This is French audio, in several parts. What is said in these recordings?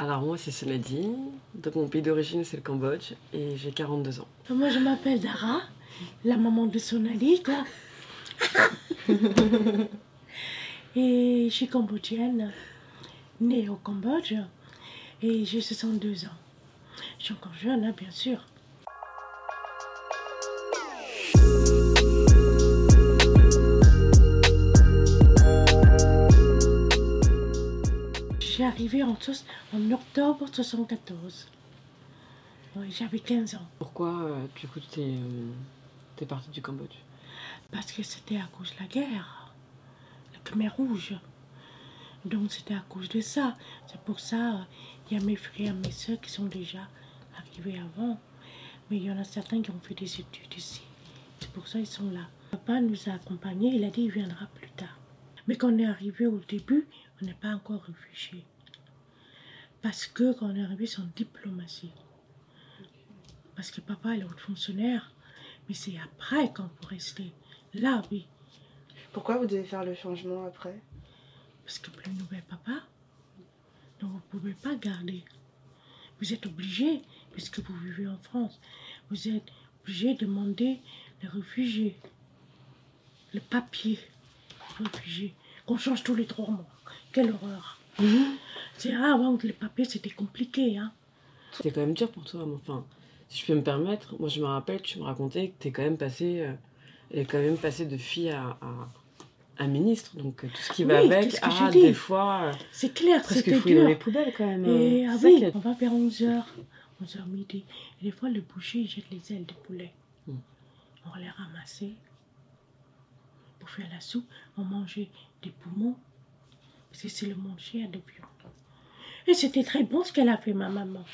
Alors moi c'est Sonadi, donc mon pays d'origine c'est le Cambodge et j'ai 42 ans. Moi je m'appelle Dara, la maman de Sonali quoi. et je suis cambodgienne, née au Cambodge et j'ai 62 ans. Je suis encore jeune hein, bien sûr. J'ai arrivé en, en octobre 74. Ouais, J'avais 15 ans. Pourquoi euh, du coup t'es euh, t'es partie du Cambodge? Parce que c'était à cause de la guerre, la Khmer Rouge. Donc c'était à cause de ça. C'est pour ça, euh, il y a mes frères, mes soeurs qui sont déjà arrivés avant. Mais il y en a certains qui ont fait des études ici. C'est pour ça qu'ils sont là. Papa nous a accompagnés, il a dit qu'il viendra plus tard. Mais quand on est arrivé au début, on n'est pas encore réfugiés. Parce que quand on est arrivé, c'est en diplomatie. Parce que papa est haut fonctionnaire. Mais c'est après qu'on peut rester. Là, oui. Pourquoi vous devez faire le changement après? Parce que plus de nouvelles papa. Donc vous ne pouvez pas garder. Vous êtes obligé, puisque vous vivez en France, vous êtes obligé de demander les réfugiés. Le papier réfugié. Qu'on change tous les trois mois. Quelle horreur. C'est ah, que les papiers c'était compliqué. Hein. C'était quand même dur pour toi, mais enfin, si je peux me permettre, moi je me rappelle, tu me racontais que t'es quand même passé, euh, quand même passée de fille à, à, à ministre, donc euh, tout ce qui va Oui, avec, ah, des fois, euh, C'est clair, presque c'était fouiller dans dur. les poubelles quand même. Et euh, ah oui, on va vers 11h, 11h midi. Et des fois, le boucher il jette les ailes de poulet. Mm. On les ramassait pour faire la soupe. On mangeait des poumons, parce que c'est le manger de viande. Et c'était très bon ce qu'elle a fait, ma maman.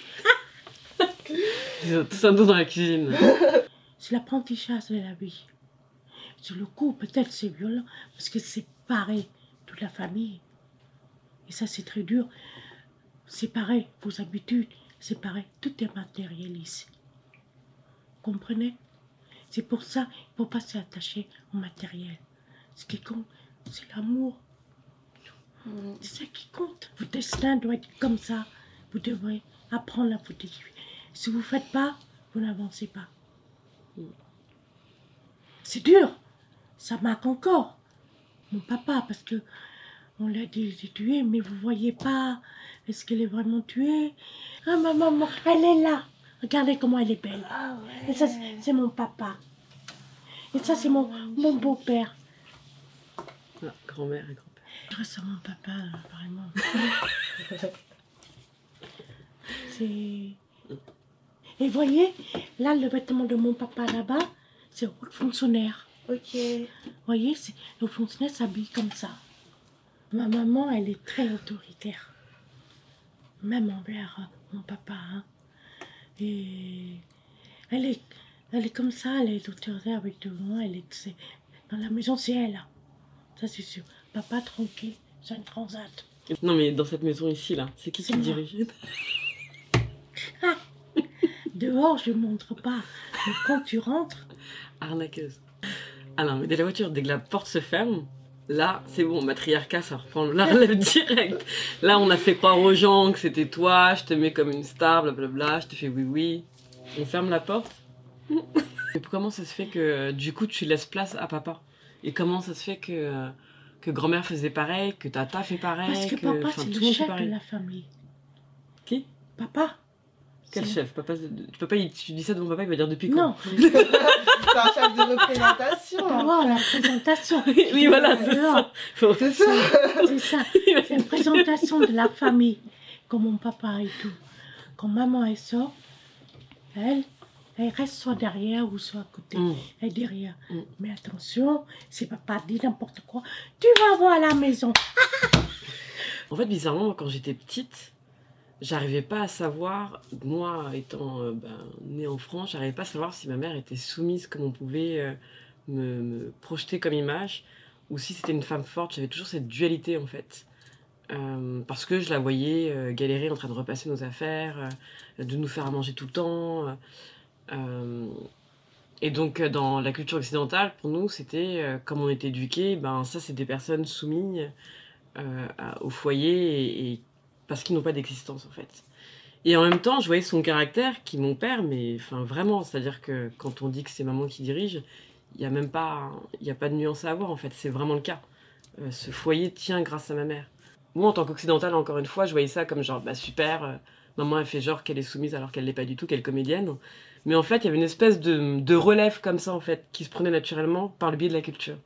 Ils ont tous un dos dans la cuisine. C'est l'apprentissage de la vie. Sur le coup, peut-être c'est violent, parce que c'est pareil, toute la famille. Et ça, c'est très dur. C'est pareil, vos habitudes, c'est pareil, tout est matérialiste. Comprenez? C'est pour ça qu'il ne faut pas s'attacher au matériel. Ce qui compte, c'est l'amour. C'est ça qui compte. Votre destin doit être comme ça. Vous devrez apprendre à vous défier. Si vous ne faites pas, vous n'avancez pas. C'est dur. Ça marque encore. Mon papa, parce que on l'a dit tué, mais vous voyez pas. Est-ce qu'elle est vraiment tuée Ah, ma maman, elle est là. Regardez comment elle est belle. Ah Et ça, c'est- mon papa. Et ça, c'est mon, mon beau-père. Ah, grand-mère et grand-père. Je reste à mon papa, vraiment. c'est. Et voyez, là, le vêtement de mon papa là-bas, c'est haut fonctionnaire. Ok. voyez, le fonctionnaire s'habille comme ça. Ma maman, elle est très autoritaire. Même envers euh, mon papa. hein. Et elle est, elle est comme ça, elle est autoritaire avec tout le monde. Elle est, c'est- dans la maison, c'est elle. hein. Ça, c'est sûr. Papa, tranquille, c'est une transat. Non mais dans cette maison ici là, c'est qui qui dirige? Dehors, je ne montre pas. Mais quand tu rentres, Arnaqueuse. Ah non mais dès la voiture, dès que la porte se ferme, là c'est bon, matriarcat ça reprend la relève direct. Là on a fait croire aux gens que c'était toi, je te mets comme une star, blablabla, je te fais oui oui. On ferme la porte? Et comment ça se fait que du coup tu laisses place à papa? Et comment ça se fait que, que grand-mère faisait pareil, que tata fait pareil, parce que papa, enfin, c'est tout le chef de la famille. Qui? Papa Quel chef? Papa, il- tu dis ça de mon papa, il va dire depuis quand? Non, C'est un chef de représentation. d'abord la présentation. Oui, voilà, c'est ça. C'est ça. C'est ça. C'est une présentation de la famille, comme mon papa et tout. Quand maman elle sort, elle, elle reste soit derrière ou soit à côté. Mm. Elle est derrière. Mm. Mais attention, si papa dit n'importe quoi, tu vas voir à la maison. En fait, bizarrement, quand j'étais petite, j'arrivais pas à savoir, moi étant euh, ben, née en France, j'arrivais pas à savoir si ma mère était soumise comme on pouvait euh, me, me projeter comme image, ou si c'était une femme forte. J'avais toujours cette dualité en fait. Euh, parce que je la voyais galérer en train de repasser nos affaires, de nous faire à manger tout le temps. Euh, et donc, euh, dans la culture occidentale, pour nous, c'était euh, comme on était éduqués, ben ça, c'est des personnes soumises au foyer et, parce qu'ils n'ont pas d'existence en fait. Et en même temps, je voyais son caractère qui mon père, mais enfin vraiment, c'est-à-dire que quand on dit que c'est maman qui dirige, il n'y a même pas, il a pas de nuance à avoir en fait, c'est vraiment le cas. Ce foyer tient grâce à ma mère. Moi, en tant qu'occidentale, encore une fois, je voyais ça comme genre, bah super, maman elle fait genre qu'elle est soumise alors qu'elle l'est pas du tout, qu'elle est comédienne. Mais en fait, il y avait une espèce de, de relève comme ça en fait, qui se prenait naturellement par le biais de la culture,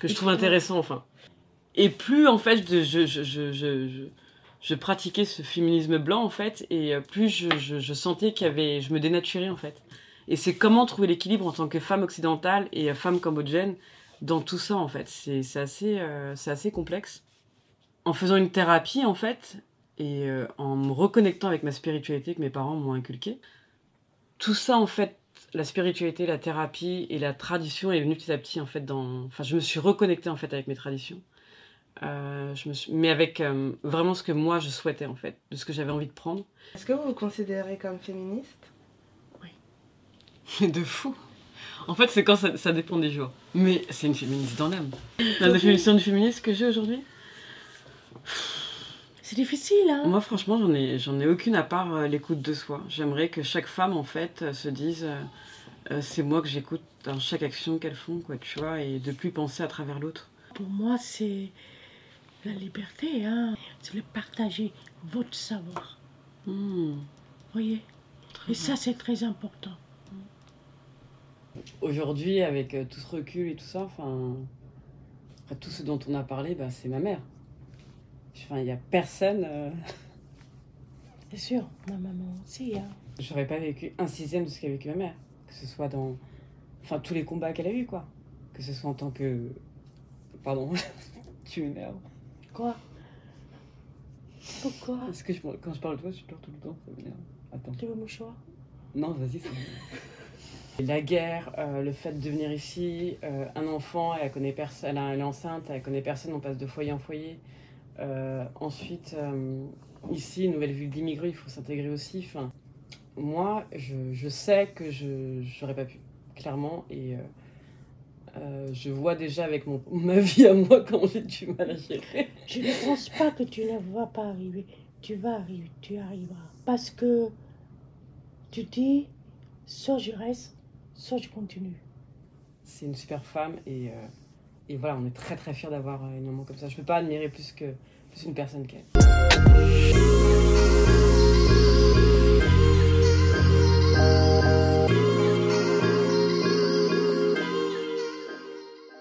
que je trouve intéressant enfin. Et plus en fait, je, je, je, je, je, je pratiquais ce féminisme blanc en fait, et euh, plus je, sentais qu'il y avait, je me dénaturais en fait. Et c'est comment trouver l'équilibre en tant que femme occidentale et euh, femme cambodgienne dans tout ça en fait. C'est assez, euh, assez complexe. En faisant une thérapie en fait, et euh, en me reconnectant avec ma spiritualité que mes parents m'ont inculquée, tout ça en fait, la spiritualité, la thérapie et la tradition est venue petit à petit en fait dans. Enfin, je me suis reconnectée en fait avec mes traditions. Euh, je me suis... Mais avec euh, vraiment ce que moi je souhaitais en fait, de ce que j'avais envie de prendre. Est-ce que vous vous considérez comme féministe? De fou. En fait, c'est quand ça, ça dépend des jours. Mais c'est une féministe dans l'âme. La définition du féministe que j'ai aujourd'hui? C'est difficile, hein Moi, franchement, j'en ai, j'en ai aucune à part euh, l'écoute de soi. J'aimerais que chaque femme, en fait, euh, se dise euh, c'est moi que j'écoute dans chaque action qu'elles font, quoi, tu vois, et de plus penser à travers l'autre. Pour moi, c'est la liberté, hein C'est le partager votre savoir. Hmm, voyez? Très Et ça, c'est très important. Aujourd'hui, avec tout ce recul et tout ça, enfin, tout ce dont on a parlé, bah, c'est ma mère. Enfin, il n'y a personne. euh, C'est sûr, ma maman aussi, hein J'aurais pas vécu un sixième de ce qu'a vécu ma mère. Que ce soit dans. Enfin, tous les combats qu'elle a eu, quoi. Que ce soit en tant que. Pardon, tu m'énerves. Quoi? Pourquoi? Parce que je- quand je parle de toi, je pleure tout le temps, ça m'énerve. Attends. Tu veux mouchoir? Non, vas-y, c'est bon. La guerre, euh, le fait de venir ici, euh, un enfant, elle, connaît personne, elle est enceinte, elle connaît personne, on passe de foyer en foyer. Euh, ensuite, euh, ici, nouvelle ville d'immigrés, il faut s'intégrer aussi. Enfin, moi, je, je sais que je j'aurais pas pu, clairement, et euh, je vois déjà avec mon, ma vie à moi comment j'ai du mal à gérer. Je ne pense pas que tu ne vas pas arriver. Tu vas arriver, tu arriveras. Parce que tu dis, soit je reste, soit je continue. C'est une super femme et, euh, et voilà, on est très très fiers d'avoir euh, une maman comme ça. Je ne peux pas admirer plus que plus une personne qu'elle.